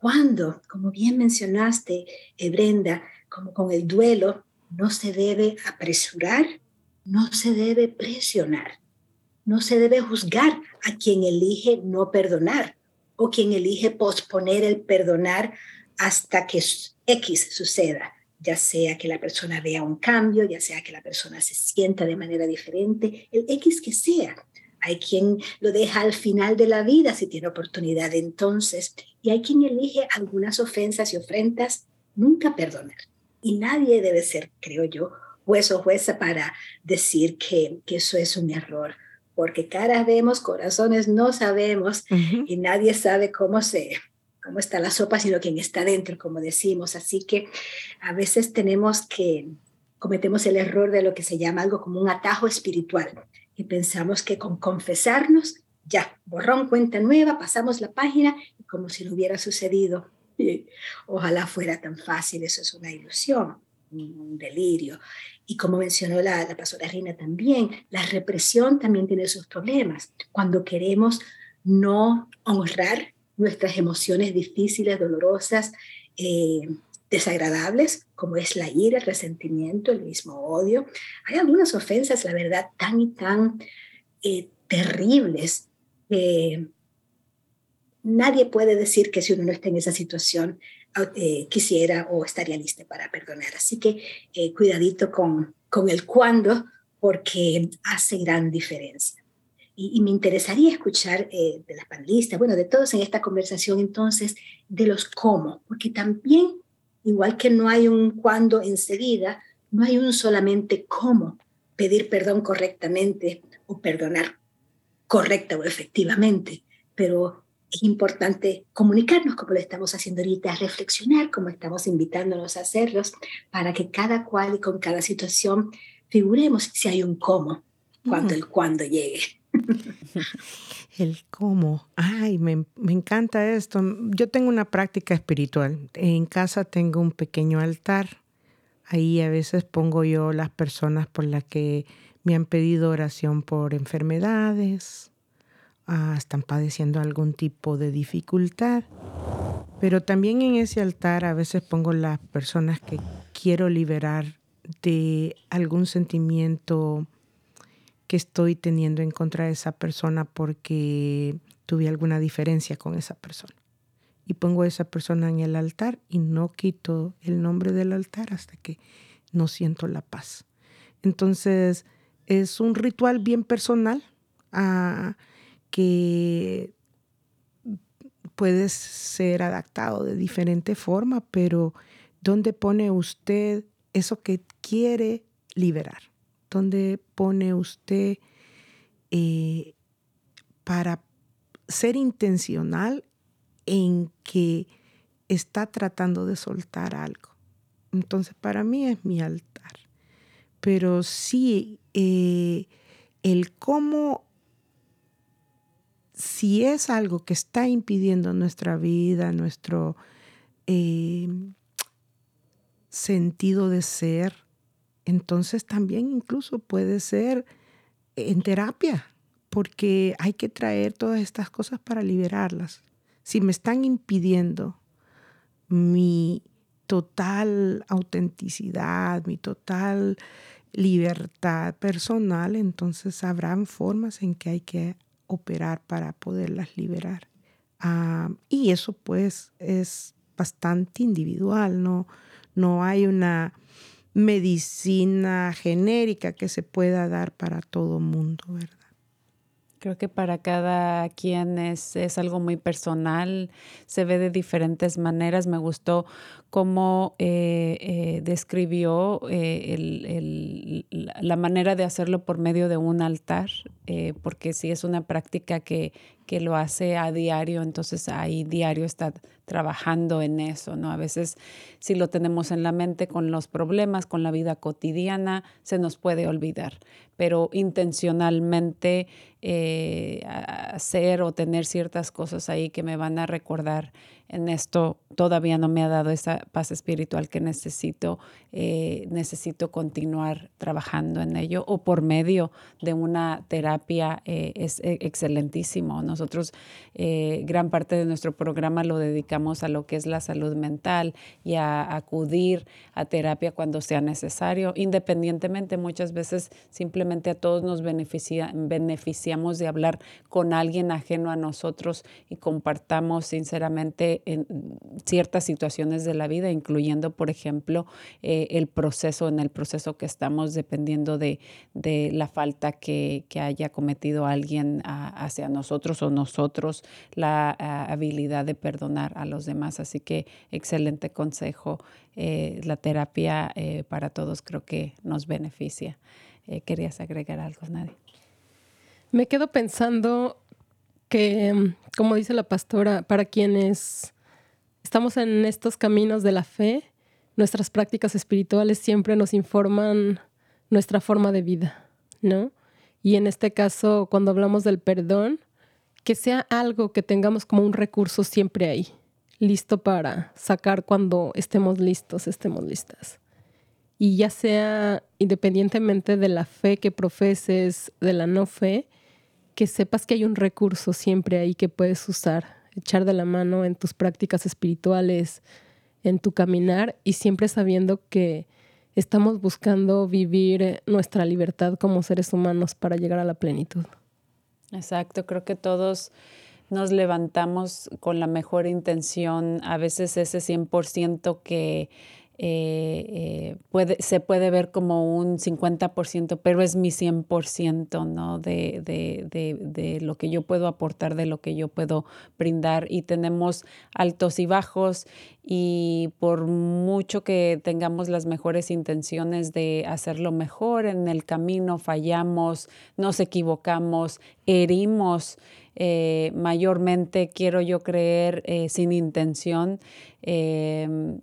Cuando, como bien mencionaste, eh, Brenda, como con el duelo, no se debe apresurar, no se debe presionar, no se debe juzgar a quien elige no perdonar o quien elige posponer el perdonar hasta que X suceda, ya sea que la persona vea un cambio, ya sea que la persona se sienta de manera diferente, el X que sea. Hay quien lo deja al final de la vida si tiene oportunidad entonces. Y hay quien elige algunas ofensas y ofrendas nunca perdonar. Y nadie debe ser, creo yo, juez o jueza para decir que, que eso es un error. Porque caras vemos, corazones no sabemos y nadie sabe cómo se, cómo está la sopa, sino quien está dentro, como decimos. Así que a veces tenemos que, cometemos el error de lo que se llama algo como un atajo espiritual y pensamos que con confesarnos, ya, borrón, cuenta nueva, pasamos la página como si no hubiera sucedido. ojalá fuera tan fácil, eso es una ilusión, un delirio. Y como mencionó la, la pastora Reina también, la represión también tiene sus problemas. Cuando queremos no honrar nuestras emociones difíciles, dolorosas, eh, desagradables, como es la ira, el resentimiento, el mismo odio. Hay algunas ofensas, la verdad, tan y tan eh, terribles que nadie puede decir que si uno no está en esa situación eh, quisiera o estaría listo para perdonar. Así que eh, cuidadito con, con el cuándo, porque hace gran diferencia. Y, y me interesaría escuchar de las panelistas, bueno, de todos en esta conversación entonces, de los cómo, porque también igual que no hay un cuándo enseguida, no hay un solamente cómo pedir perdón correctamente o perdonar correcta o efectivamente, pero es importante comunicarnos como lo estamos haciendo ahorita, reflexionar como estamos invitándonos a hacerlos, para que cada cual y con cada situación figuremos si hay un cómo cuando el cuándo llegue. El cómo. Ay, me, encanta esto. Yo tengo una práctica espiritual. En casa tengo un pequeño altar. Ahí a veces pongo yo las personas por las que me han pedido oración por enfermedades, ah, están padeciendo algún tipo de dificultad. Pero también en ese altar a veces pongo las personas que quiero liberar de algún sentimiento que estoy teniendo en contra de esa persona porque tuve alguna diferencia con esa persona. Y pongo a esa persona en el altar y no quito el nombre del altar hasta que no siento la paz. Entonces, es un ritual bien personal ah, que puede ser adaptado de diferente forma, pero ¿dónde pone usted eso que quiere liberar? ¿Dónde pone usted eh, para ser intencional en que está tratando de soltar algo. Entonces, para mí es mi altar. Pero sí, eh, el cómo, si es algo que está impidiendo nuestra vida, nuestro, eh, sentido de ser, entonces también incluso puede ser en terapia, porque hay que traer todas estas cosas para liberarlas. Si me están impidiendo mi total autenticidad, mi total libertad personal, entonces habrán formas en que hay que operar para poderlas liberar. Ah, y eso pues es bastante individual, no, no hay una medicina genérica que se pueda dar para todo mundo, ¿verdad? Creo que para cada quien es, es, algo muy personal, se ve de diferentes maneras. Me gustó cómo eh, eh, describió eh, el, la manera de hacerlo por medio de un altar, porque si es una práctica que, que lo hace a diario, entonces ahí diario está trabajando en eso, ¿no? A veces si lo tenemos en la mente con los problemas, con la vida cotidiana, se nos puede olvidar, pero intencionalmente hacer o tener ciertas cosas ahí que me van a recordar en esto todavía no me ha dado esa paz espiritual que necesito. Eh, necesito continuar trabajando en ello o por medio de una terapia eh, es eh, excelentísimo. Nosotros gran parte de nuestro programa lo dedicamos a lo que es la salud mental y a acudir a terapia cuando sea necesario, independientemente muchas veces simplemente a todos nos beneficia, beneficiamos de hablar con alguien ajeno a nosotros y compartamos sinceramente en ciertas situaciones de la vida, incluyendo, por ejemplo, eh, el proceso, en el proceso que estamos, dependiendo de, la falta que, haya cometido alguien hacia nosotros o nosotros, la habilidad de perdonar a los demás. Así que excelente consejo. Eh, la terapia eh, para todos creo que nos beneficia. ¿Querías agregar algo, Nadie? Me quedo pensando que, mm, como dice la pastora, para quienes estamos en estos caminos de la fe, nuestras prácticas espirituales siempre nos informan nuestra forma de vida, ¿no? Y en este caso, cuando hablamos del perdón, que sea algo que tengamos como un recurso siempre ahí, listo para sacar cuando estemos listos, estemos listas. Y ya sea independientemente de la fe que profeses, de la no fe, que sepas que hay un recurso siempre ahí que puedes usar, echar de la mano en tus prácticas espirituales, en tu caminar y siempre sabiendo que estamos buscando vivir nuestra libertad como seres humanos para llegar a la plenitud. Exacto, creo que todos nos levantamos con la mejor intención, a veces ese 100% que eh, puede, se puede ver como un 50%, pero es mi 100%, ¿no? De, de, de, de, lo que yo puedo aportar, de lo que yo puedo brindar. Y tenemos altos y bajos y por mucho que tengamos las mejores intenciones de hacerlo mejor, en el camino fallamos, nos equivocamos, herimos. Eh, mayormente quiero yo creer sin intención Em,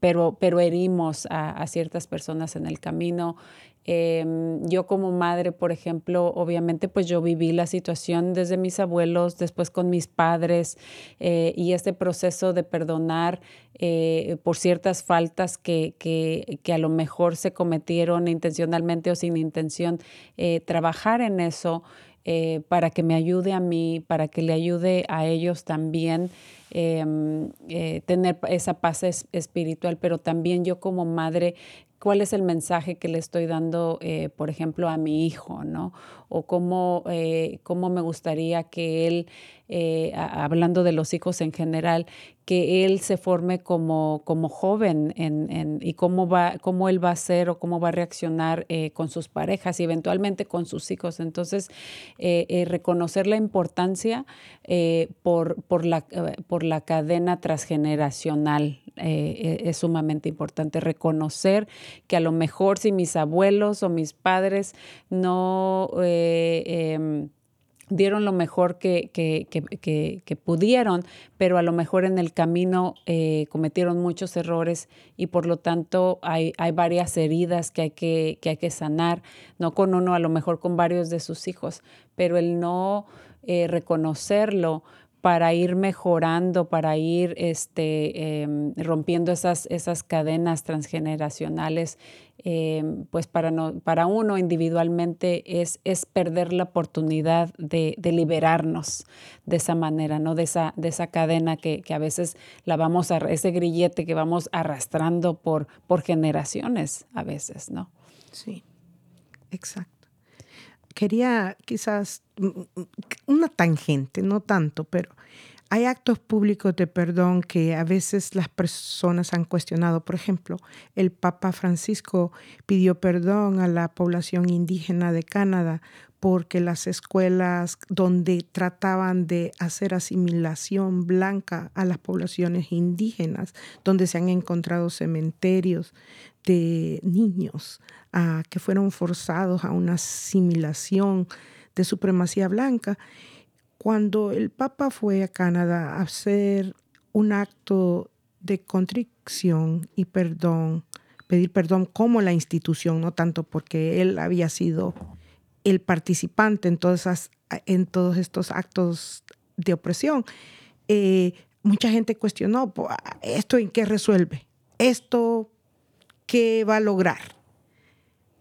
pero, pero herimos a, ciertas personas en el camino. Em, yo como madre, por ejemplo, obviamente pues yo viví la situación desde mis abuelos, después con mis padres eh, y este proceso de perdonar eh, por ciertas faltas que, que, que, a lo mejor se cometieron intencionalmente o sin intención, eh, trabajar en eso. Para que me ayude a mí, para que le ayude a ellos también. Em, eh, tener esa paz espiritual, pero también yo como madre cuál es el mensaje que le estoy dando, eh, por ejemplo, a mi hijo, ¿no? O cómo, eh, cómo me gustaría que él eh, hablando de los hijos en general, que él se forme como, como joven en, y cómo, va, cómo él va a ser o cómo va a reaccionar eh, con sus parejas y eventualmente con sus hijos. Entonces, eh, reconocer la importancia por, por, la, por la cadena transgeneracional e, es sumamente importante. Reconocer que a lo mejor si mis abuelos o mis padres no em, dieron lo mejor que, que, pudieron, pero a lo mejor en el camino eh, cometieron muchos errores y por lo tanto hay, hay varias heridas que hay que, hay que sanar, no con uno, a lo mejor con varios de sus hijos, pero el no eh, reconocerlo para ir mejorando, para ir este, em, rompiendo esas, esas cadenas transgeneracionales, em, pues para, no, para uno individualmente es, es perder la oportunidad de, liberarnos de esa manera, ¿no? De esa, de esa cadena que, a veces la vamos a, ese grillete que vamos arrastrando por, por generaciones a veces, ¿no? Sí, exacto quería quizás mm, mm, una tangente, no tanto, pero hay actos públicos de perdón que a veces las personas han cuestionado. Por ejemplo, el Papa Francisco pidió perdón a la población indígena de Canadá porque las escuelas donde trataban de hacer asimilación blanca a las poblaciones indígenas, donde se han encontrado cementerios de niños ah, que fueron forzados a una asimilación de supremacía blanca. Cuando el Papa fue a Canadá a hacer un acto de contrición y perdón, pedir perdón como la institución, no tanto porque él había sido el participante en, todos estos actos de opresión, eh, mucha gente cuestionó, ¿esto en qué resuelve? ¿Esto qué va a lograr?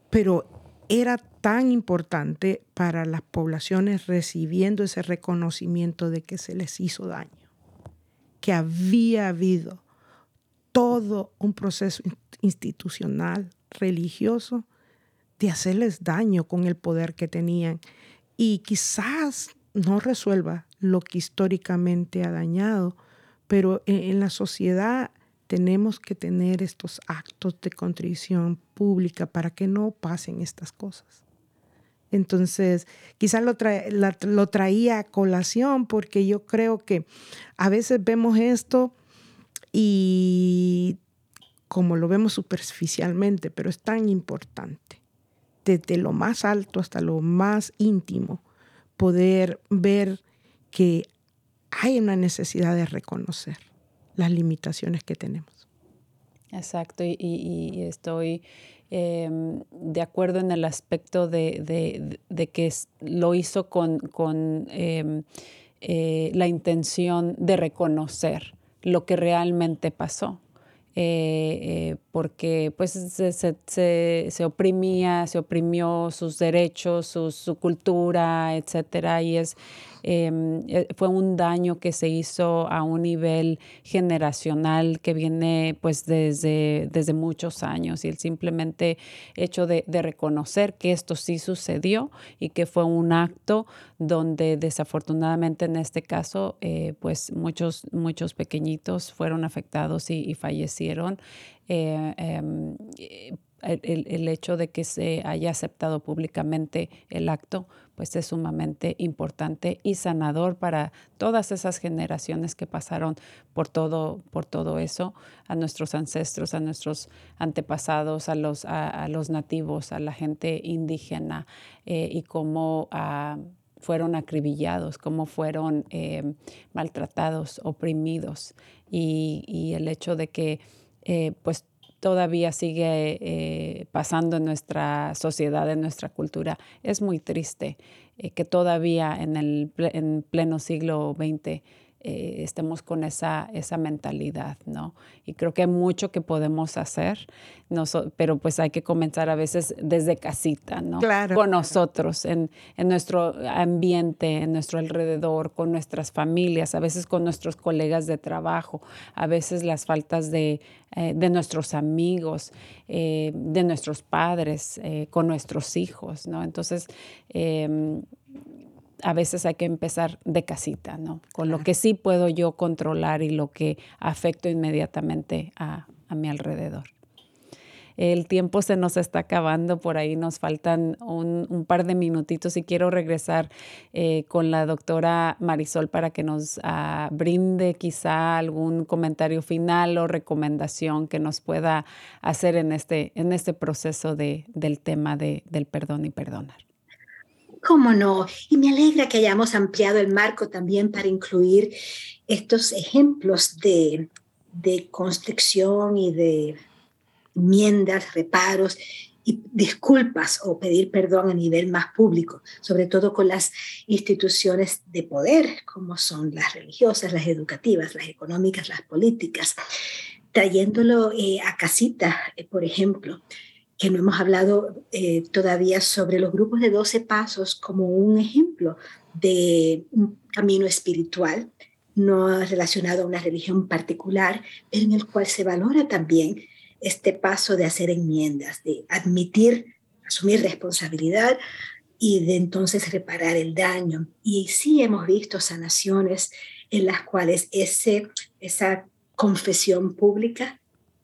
Pero era tan importante para las poblaciones recibiendo ese reconocimiento de que se les hizo daño, que había habido todo un proceso institucional, religioso, de hacerles daño con el poder que tenían. Y quizás no resuelva lo que históricamente ha dañado, pero en, la sociedad tenemos que tener estos actos de contrición pública para que no pasen estas cosas. Entonces, quizás lo, lo traía a colación porque yo creo que a veces vemos esto y como lo vemos superficialmente, pero es tan importante desde lo más alto hasta lo más íntimo, poder ver que hay una necesidad de reconocer las limitaciones que tenemos. Exacto, y, estoy em, de acuerdo en el aspecto de, que lo hizo con, em, eh, la intención de reconocer lo que realmente pasó. Eh, eh, porque pues se, se, oprimía, se oprimió sus derechos, su, cultura, etcétera, y es, eh, fue un daño que se hizo a un nivel generacional que viene pues desde, desde muchos años y el simplemente hecho de, reconocer que esto sí sucedió y que fue un acto donde desafortunadamente en este caso pues muchos, muchos pequeñitos fueron afectados y, fallecieron. Eh, em, el, hecho de que se haya aceptado públicamente el acto, pues es sumamente importante y sanador para todas esas generaciones que pasaron por todo, por todo eso, a nuestros ancestros, a nuestros antepasados, a los, a, los nativos, a la gente indígena eh, y cómo ah, fueron acribillados, cómo fueron em, maltratados, oprimidos. Y, y el hecho de que eh, pues todavía sigue eh, pasando en nuestra sociedad, en nuestra cultura. Es muy triste eh, que todavía en el en pleno siglo XX eh, estemos con esa, esa mentalidad, ¿no? Y creo que hay mucho que podemos hacer, pero pues hay que comenzar a veces desde casita, ¿no? Claro. Con nosotros, en, en nuestro ambiente, en nuestro alrededor, con nuestras familias, a veces con nuestros colegas de trabajo, a veces las faltas de, eh, de nuestros amigos, eh, de nuestros padres, con nuestros hijos, ¿no? Entonces, em, a veces hay que empezar de casita, ¿no? Con lo que sí puedo yo controlar y lo que afecto inmediatamente a, mi alrededor. El tiempo se nos está acabando, por ahí nos faltan un, par de minutitos y quiero regresar eh, con la doctora Marisol para que nos ah, brinde quizá algún comentario final o recomendación que nos pueda hacer en este, en este proceso de, del tema de, del perdón y perdonar. ¿Cómo no? Y me alegra que hayamos ampliado el marco también para incluir estos ejemplos de, de construcción y de enmiendas, reparos, y disculpas o pedir perdón a nivel más público, sobre todo con las instituciones de poder, como son las religiosas, las educativas, las económicas, las políticas, trayéndolo eh, a casita, eh, por ejemplo, que no hemos hablado eh, todavía sobre los grupos de 12 pasos como un ejemplo de un camino espiritual, no relacionado a una religión particular, pero en el cual se valora también este paso de hacer enmiendas, de admitir, asumir responsabilidad y de entonces reparar el daño. Y sí hemos visto sanaciones en las cuales ese, esa confesión pública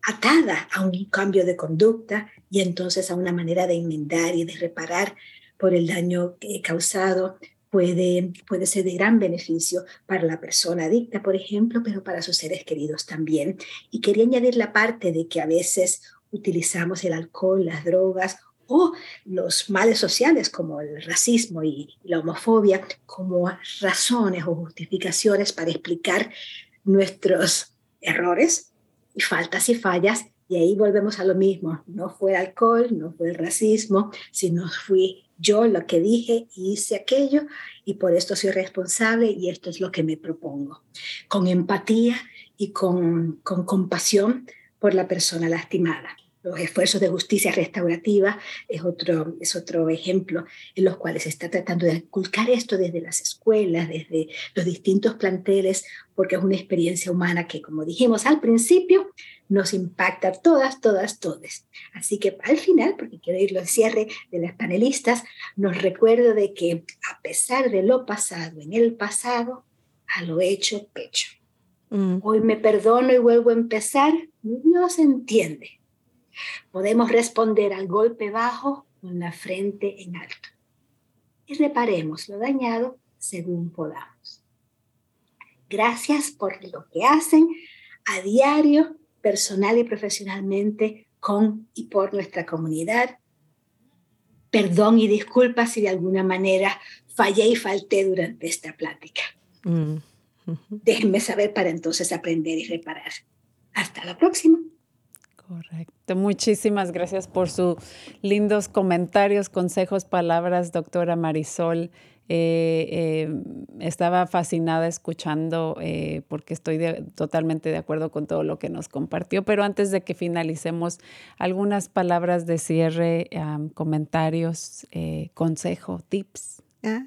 atada a un cambio de conducta y entonces a una manera de enmendar y de reparar por el daño causado puede, puede ser de gran beneficio para la persona adicta, por ejemplo, pero para sus seres queridos también. Y quería añadir la parte de que a veces utilizamos el alcohol, las drogas o los males sociales como el racismo y la homofobia como razones o justificaciones para explicar nuestros errores y faltas y fallas. Y ahí volvemos a lo mismo. No fue alcohol, no fue el racismo, sino fui yo lo que dije y hice aquello y por esto soy responsable y esto es lo que me propongo. Con empatía y con, con compasión por la persona lastimada. Los esfuerzos de justicia restaurativa es otro, es otro ejemplo en los cuales se está tratando de inculcar esto desde las escuelas, desde los distintos planteles, porque es una experiencia humana que, como dijimos al principio, nos impacta todas, todas, todas. Así que al final, porque quiero irlo al cierre de las panelistas, nos recuerdo de que a pesar de lo pasado en el pasado, a lo hecho, pecho. Mm. Hoy me perdono y vuelvo a empezar, Dios entiende Podemos responder al golpe bajo con la frente en alto y reparemos lo dañado según podamos. Gracias por lo que hacen a diario, personal y profesionalmente, con y por nuestra comunidad. Perdón y disculpas si de alguna manera fallé y falté durante esta plática. Mm. Déjenme saber para entonces aprender y reparar. Hasta la próxima. Correcto. Muchísimas gracias por sus lindos comentarios, consejos, palabras, doctora Marisol. Eh, eh, estaba fascinada escuchando eh, porque estoy totalmente de acuerdo con todo lo que nos compartió, pero antes de que finalicemos, algunas palabras de cierre, comentarios, consejo, tips. Ah,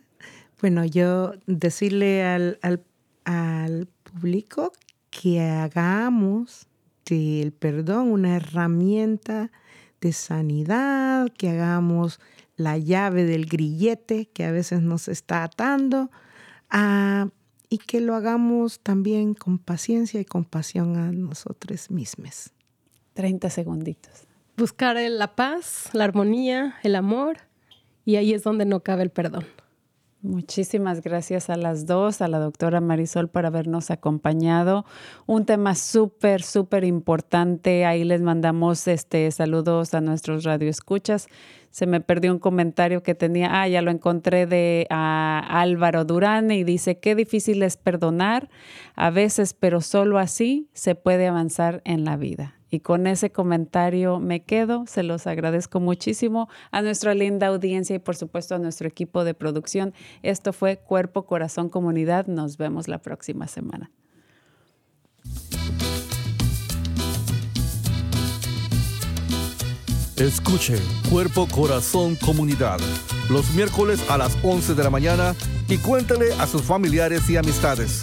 bueno, yo decirle al, al público que hagamos el perdón una herramienta de sanidad, que hagamos la llave del grillete que a veces nos está atando ah, y que lo hagamos también con paciencia y compasión a nosotros mismos. 30 segunditos. Buscar la paz, la armonía, el amor y ahí es donde no cabe el perdón. Muchísimas gracias a las dos, a la doctora Marisol por habernos acompañado. Un tema súper, súper importante. Ahí les mandamos este saludos a nuestros radioescuchas. Se me perdió un comentario que tenía, ah, ya lo encontré de Álvaro Durán y dice, qué difícil es perdonar a veces, pero solo así se puede avanzar en la vida. Y con ese comentario me quedo. Se los agradezco muchísimo a nuestra linda audiencia y por supuesto a nuestro equipo de producción. Esto fue Cuerpo, Corazón, Comunidad. Nos vemos la próxima semana. Escuche Cuerpo, Corazón, Comunidad los miércoles a las 11 de la mañana y cuéntale a sus familiares y amistades.